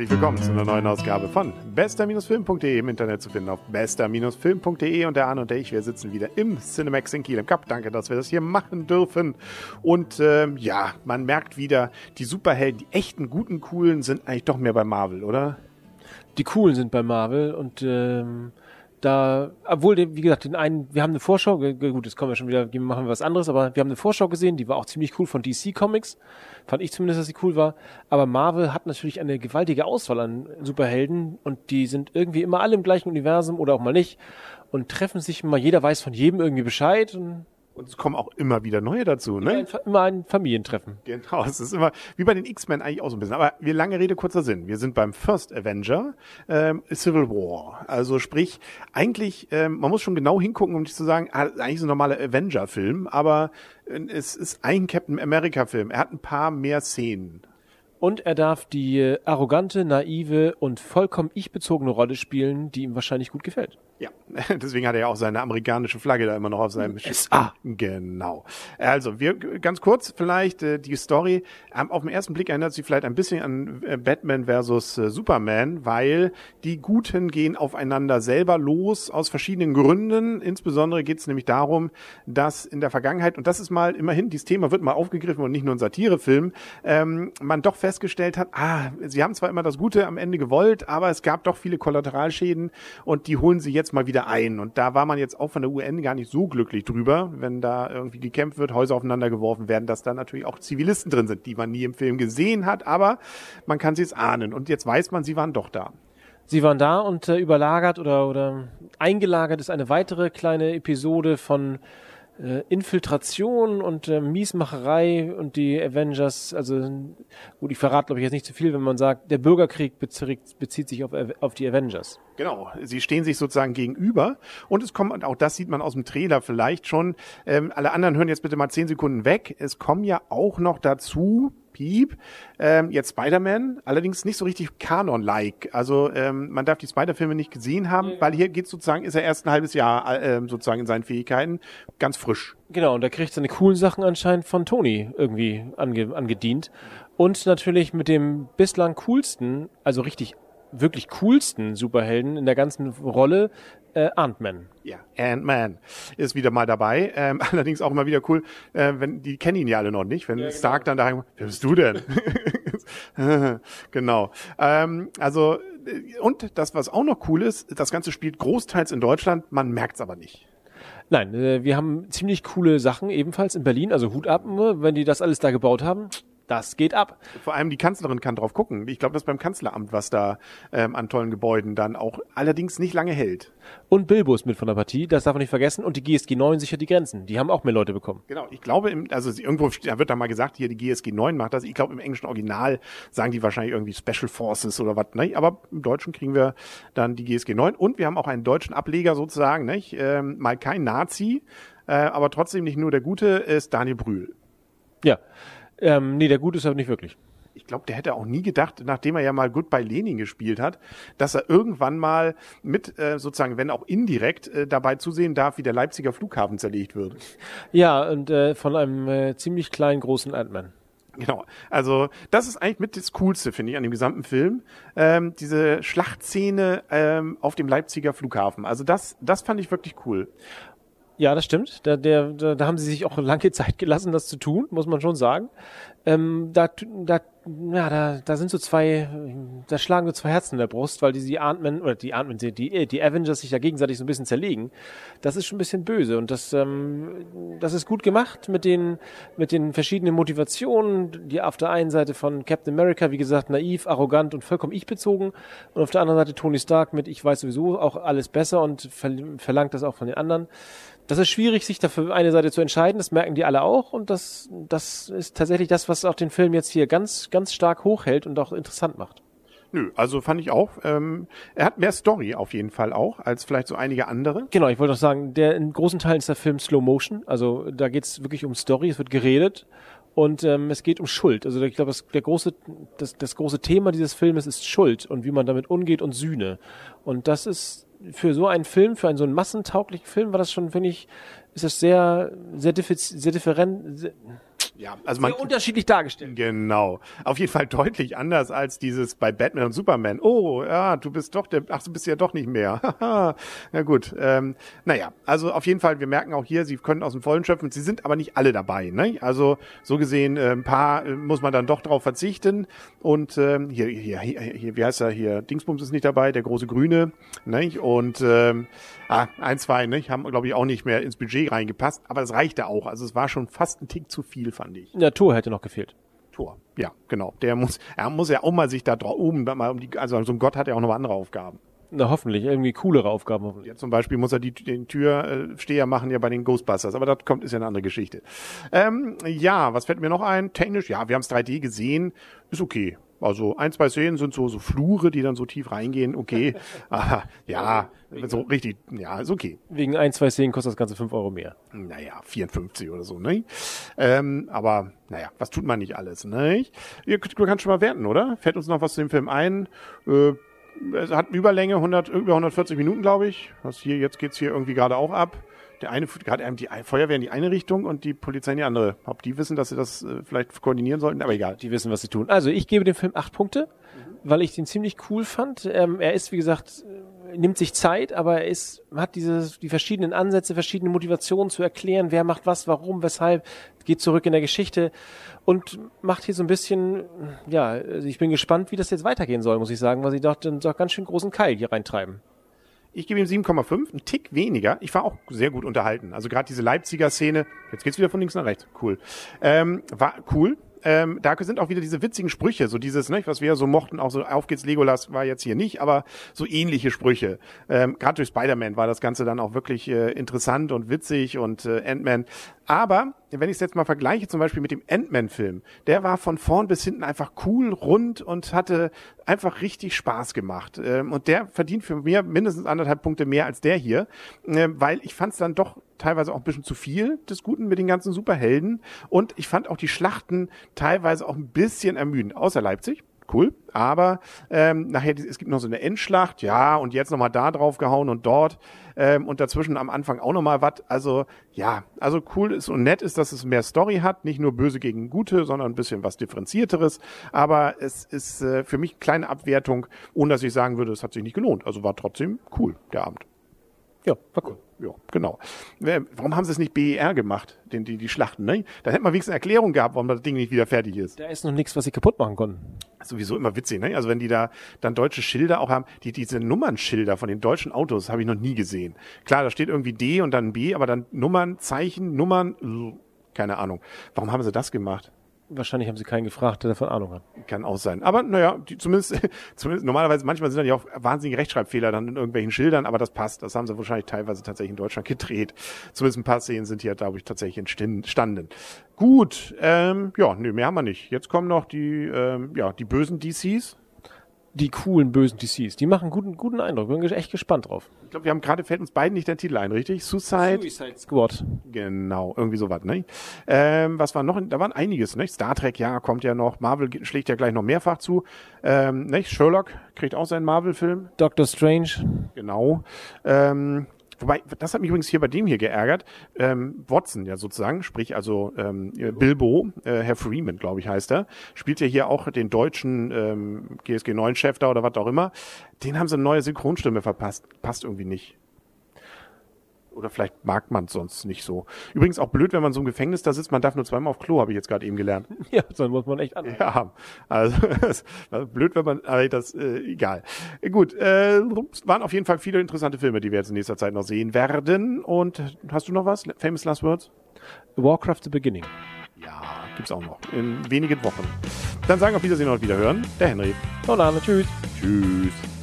Herzlich willkommen zu einer neuen Ausgabe von bester-film.de im Internet zu finden auf bester-film.de und der Arne und der ich, wir sitzen wieder im Cinemax in Kiel im Cup. Danke, dass wir das hier machen dürfen. Und ähm, ja, man merkt wieder, die Superhelden, die echten, guten, coolen sind eigentlich doch mehr bei Marvel, oder? Die coolen sind bei Marvel und ähm, da, obwohl, wie gesagt, den einen, wir haben eine Vorschau, gut, jetzt kommen wir schon wieder, machen wir was anderes, aber wir haben eine Vorschau gesehen, die war auch ziemlich cool von DC Comics. Fand ich zumindest, dass sie cool war. Aber Marvel hat natürlich eine gewaltige Auswahl an Superhelden und die sind irgendwie immer alle im gleichen Universum oder auch mal nicht und treffen sich mal, jeder weiß von jedem irgendwie Bescheid und und es kommen auch immer wieder neue dazu, ne? Immer ein, immer ein Familientreffen. Genau, es ist immer wie bei den X-Men eigentlich auch so ein bisschen. Aber wir lange Rede, kurzer Sinn. Wir sind beim First Avenger, ähm, Civil War. Also sprich, eigentlich, ähm, man muss schon genau hingucken, um nicht zu sagen, ah, eigentlich so ein normaler Avenger-Film, aber äh, es ist ein Captain America-Film. Er hat ein paar mehr Szenen. Und er darf die äh, arrogante, naive und vollkommen ich-bezogene Rolle spielen, die ihm wahrscheinlich gut gefällt. Ja, deswegen hat er ja auch seine amerikanische Flagge da immer noch auf seinem Schiff. SA. Genau. Also, wir ganz kurz vielleicht äh, die Story. Ähm, auf den ersten Blick erinnert sich vielleicht ein bisschen an äh, Batman versus äh, Superman, weil die Guten gehen aufeinander selber los aus verschiedenen Gründen. Insbesondere geht es nämlich darum, dass in der Vergangenheit, und das ist mal immerhin, dieses Thema wird mal aufgegriffen und nicht nur ein Satirefilm, ähm, man doch festgestellt hat, ah, sie haben zwar immer das Gute am Ende gewollt, aber es gab doch viele Kollateralschäden und die holen sie jetzt jetzt mal wieder ein. Und da war man jetzt auch von der UN gar nicht so glücklich drüber, wenn da irgendwie gekämpft wird, Häuser aufeinander geworfen werden, dass da natürlich auch Zivilisten drin sind, die man nie im Film gesehen hat, aber man kann sie es ahnen. Und jetzt weiß man, sie waren doch da. Sie waren da und äh, überlagert oder, oder eingelagert ist eine weitere kleine Episode von äh, Infiltration und äh, Miesmacherei und die Avengers, also gut, ich verrate glaube ich jetzt nicht zu viel, wenn man sagt, der Bürgerkrieg bezieht, bezieht sich auf, auf die Avengers. Genau, sie stehen sich sozusagen gegenüber und es kommt, auch das sieht man aus dem Trailer vielleicht schon, ähm, alle anderen hören jetzt bitte mal zehn Sekunden weg, es kommen ja auch noch dazu Piep. Ähm, jetzt Spider-Man, allerdings nicht so richtig Kanon-like. Also ähm, man darf die Spider-Filme nicht gesehen haben, weil hier geht sozusagen, ist er erst ein halbes Jahr äh, sozusagen in seinen Fähigkeiten ganz frisch. Genau, und er kriegt seine coolen Sachen anscheinend von Tony irgendwie ange angedient. Und natürlich mit dem bislang coolsten, also richtig wirklich coolsten Superhelden in der ganzen Rolle, äh, Ant-Man. Ja, Ant-Man ist wieder mal dabei. Ähm, allerdings auch immer wieder cool, äh, wenn die kennen ihn ja alle noch nicht. Wenn ja, genau. Stark dann da, wer bist du denn? genau. Ähm, also äh, und das, was auch noch cool ist, das Ganze spielt großteils in Deutschland, man merkt's aber nicht. Nein, äh, wir haben ziemlich coole Sachen ebenfalls in Berlin, also Hut ab, ne, wenn die das alles da gebaut haben das geht ab. Vor allem die Kanzlerin kann drauf gucken. Ich glaube, das beim Kanzleramt, was da ähm, an tollen Gebäuden dann auch allerdings nicht lange hält. Und Bilbo ist mit von der Partie, das darf man nicht vergessen. Und die GSG 9 sichert die Grenzen. Die haben auch mehr Leute bekommen. Genau, ich glaube, im, also irgendwo da wird da mal gesagt, hier die GSG 9 macht das. Ich glaube, im englischen Original sagen die wahrscheinlich irgendwie Special Forces oder was. Ne? Aber im Deutschen kriegen wir dann die GSG 9. Und wir haben auch einen deutschen Ableger sozusagen. Nicht? Ähm, mal kein Nazi, äh, aber trotzdem nicht nur der Gute, ist Daniel Brühl. Ja. Ähm, nee, der Gute ist aber nicht wirklich. Ich glaube, der hätte auch nie gedacht, nachdem er ja mal Goodbye Lenin gespielt hat, dass er irgendwann mal mit, äh, sozusagen, wenn auch indirekt, äh, dabei zusehen darf, wie der Leipziger Flughafen zerlegt wird. Ja, und äh, von einem äh, ziemlich kleinen, großen Ant-Man. Genau. Also das ist eigentlich mit das Coolste, finde ich, an dem gesamten Film. Ähm, diese Schlachtszene ähm, auf dem Leipziger Flughafen. Also das, das fand ich wirklich cool. Ja, das stimmt. Da, der, da, da haben sie sich auch lange Zeit gelassen, das zu tun, muss man schon sagen. Ähm, da, da, ja, da, da sind so zwei, da schlagen so zwei Herzen in der Brust, weil die, die Ant-Man, oder die Ant-Man, die, die Avengers sich ja gegenseitig so ein bisschen zerlegen. Das ist schon ein bisschen böse und das, ähm, das ist gut gemacht mit den, mit den verschiedenen Motivationen, die auf der einen Seite von Captain America, wie gesagt, naiv, arrogant und vollkommen ich-bezogen und auf der anderen Seite Tony Stark mit, ich weiß sowieso auch alles besser und verlangt das auch von den anderen das ist schwierig, sich dafür eine Seite zu entscheiden. Das merken die alle auch. Und das, das ist tatsächlich das, was auch den Film jetzt hier ganz, ganz stark hochhält und auch interessant macht. Nö, also fand ich auch. Ähm, er hat mehr Story auf jeden Fall auch, als vielleicht so einige andere. Genau, ich wollte auch sagen, der in großen Teilen ist der Film Slow Motion. Also da geht es wirklich um Story, es wird geredet und ähm, es geht um Schuld. Also ich glaube, das, der große, das, das große Thema dieses Filmes ist Schuld und wie man damit umgeht und Sühne. Und das ist für so einen Film, für einen so einen massentauglichen Film, war das schon, finde ich, ist das sehr, sehr, diffi sehr different, sehr, Ja, also man Sehr unterschiedlich dargestellt. Genau. Auf jeden Fall deutlich anders als dieses bei Batman und Superman. Oh, ja, du bist doch der, ach, du bist ja doch nicht mehr. Na gut. Ähm, naja, also auf jeden Fall, wir merken auch hier, sie können aus dem Vollen schöpfen. Sie sind aber nicht alle dabei. Ne? Also so gesehen, äh, ein paar äh, muss man dann doch drauf verzichten. Und ähm, hier, hier, hier, hier, wie heißt er hier? Dingsbums ist nicht dabei, der große Grüne. Ne? Und ähm, ah, ein, zwei, ne? haben, glaube ich, auch nicht mehr ins Budget reingepasst. Aber es reichte auch. Also es war schon fast ein Tick zu viel, fand ich. Der Tor hätte noch gefehlt. Tor. Ja, genau. Der muss, er muss ja auch mal sich da oben, mal um die, also so ein Gott hat ja auch noch andere Aufgaben. Na, hoffentlich. Irgendwie coolere Aufgaben. hoffentlich. Ja, zum Beispiel muss er die, den Türsteher machen ja bei den Ghostbusters, aber das kommt, ist ja eine andere Geschichte. Ähm, ja, was fällt mir noch ein? Technisch, ja, wir haben es 3D gesehen, ist okay. Also ein, zwei Szenen sind so, so Flure, die dann so tief reingehen, okay. Aha, ja, so richtig, ja, ist okay. Wegen ein, zwei Szenen kostet das Ganze fünf Euro mehr. naja, 54 oder so, ne? Ähm, aber, naja, was tut man nicht alles, ne? Ihr, du kannst schon mal werten, oder? Fällt uns noch was zu dem Film ein? Äh, es hat Überlänge, 100, über 140 Minuten, glaube ich. Was hier, jetzt geht's hier irgendwie gerade auch ab. Der eine, gerade die Feuerwehr in die eine Richtung und die Polizei in die andere. Ob die wissen, dass sie das äh, vielleicht koordinieren sollten, aber egal. Die wissen, was sie tun. Also ich gebe dem Film acht Punkte, weil ich den ziemlich cool fand. Ähm, er ist, wie gesagt, äh, nimmt sich Zeit, aber er ist, hat diese, die verschiedenen Ansätze, verschiedene Motivationen zu erklären, wer macht was, warum, weshalb, geht zurück in der Geschichte und macht hier so ein bisschen, ja, also ich bin gespannt, wie das jetzt weitergehen soll, muss ich sagen, weil sie doch, dann doch ganz schön großen Keil hier reintreiben. Ich gebe ihm 7,5, ein Tick weniger. Ich war auch sehr gut unterhalten. Also gerade diese Leipziger Szene, jetzt geht's wieder von links nach rechts, cool. Ähm, war cool. Ähm, da sind auch wieder diese witzigen Sprüche, so dieses, ne, was wir so mochten, auch so auf geht's Legolas war jetzt hier nicht, aber so ähnliche Sprüche. Ähm, Gerade durch Spider-Man war das Ganze dann auch wirklich äh, interessant und witzig und äh, Ant-Man. Aber wenn ich es jetzt mal vergleiche, zum Beispiel mit dem Ant-Man-Film, der war von vorn bis hinten einfach cool, rund und hatte einfach richtig Spaß gemacht. Ähm, und der verdient für mir mindestens anderthalb Punkte mehr als der hier, äh, weil ich fand es dann doch teilweise auch ein bisschen zu viel des Guten mit den ganzen Superhelden. Und ich fand auch die Schlachten teilweise auch ein bisschen ermüdend, außer Leipzig. Cool, aber ähm, nachher, es gibt noch so eine Endschlacht, ja, und jetzt nochmal da drauf gehauen und dort ähm, und dazwischen am Anfang auch nochmal was. Also ja, also cool ist und nett ist, dass es mehr Story hat, nicht nur böse gegen gute, sondern ein bisschen was differenzierteres. Aber es ist äh, für mich eine kleine Abwertung, ohne dass ich sagen würde, es hat sich nicht gelohnt. Also war trotzdem cool, der Abend. Ja, war cool. Ja, genau. Warum haben sie es nicht BER gemacht, den, die, die Schlachten, ne? Dann hätte man wenigstens eine Erklärung gehabt, warum das Ding nicht wieder fertig ist. Da ist noch nichts, was sie kaputt machen konnten. Sowieso immer witzig, ne? Also wenn die da dann deutsche Schilder auch haben, die, diese Nummernschilder von den deutschen Autos habe ich noch nie gesehen. Klar, da steht irgendwie D und dann B, aber dann Nummern, Zeichen, Nummern, keine Ahnung. Warum haben sie das gemacht? Wahrscheinlich haben sie keinen gefragt, der davon Ahnung hat. Kann auch sein. Aber naja, die, zumindest, zumindest normalerweise, manchmal sind dann ja auch wahnsinnige Rechtschreibfehler dann in irgendwelchen Schildern, aber das passt. Das haben sie wahrscheinlich teilweise tatsächlich in Deutschland gedreht. Zumindest ein paar Szenen sind hier, glaube ich, tatsächlich entstanden. Gut, ähm, ja, nö, mehr haben wir nicht. Jetzt kommen noch die, ähm, ja, die bösen DCs. Die coolen, bösen DCs, die machen guten, guten Eindruck. Bin echt gespannt drauf. Ich glaube, wir haben gerade, fällt uns beiden nicht der Titel ein, richtig? Suicide. Suicide Squad. Genau, irgendwie sowas, ne? Ähm, was war noch? Da waren einiges, ne? Star Trek, ja, kommt ja noch. Marvel schlägt ja gleich noch mehrfach zu. Ähm, ne? Sherlock kriegt auch seinen Marvel-Film. Doctor Strange. Genau. Ähm, wobei, das hat mich übrigens hier bei dem hier geärgert. Ähm, Watson, ja sozusagen, sprich also ähm, Bilbo, äh, Herr Freeman, glaube ich, heißt er, spielt ja hier auch den deutschen ähm, GSG 9-Chef da oder was auch immer. Den haben sie eine neue Synchronstimme verpasst. Passt irgendwie nicht. Oder vielleicht mag man es sonst nicht so. Übrigens auch blöd, wenn man so im Gefängnis da sitzt, man darf nur zweimal auf Klo, habe ich jetzt gerade eben gelernt. Ja, dann muss man echt an. Ja, also blöd, wenn man, aber das, äh, egal. Gut, äh, es waren auf jeden Fall viele interessante Filme, die wir jetzt in nächster Zeit noch sehen werden. Und hast du noch was? Famous Last Words? Warcraft The Beginning. Ja, gibt's auch noch. In wenigen Wochen. Dann sagen wir auf Wiedersehen und Wiederhören. Der Henry. Hola, tschüss. Tschüss.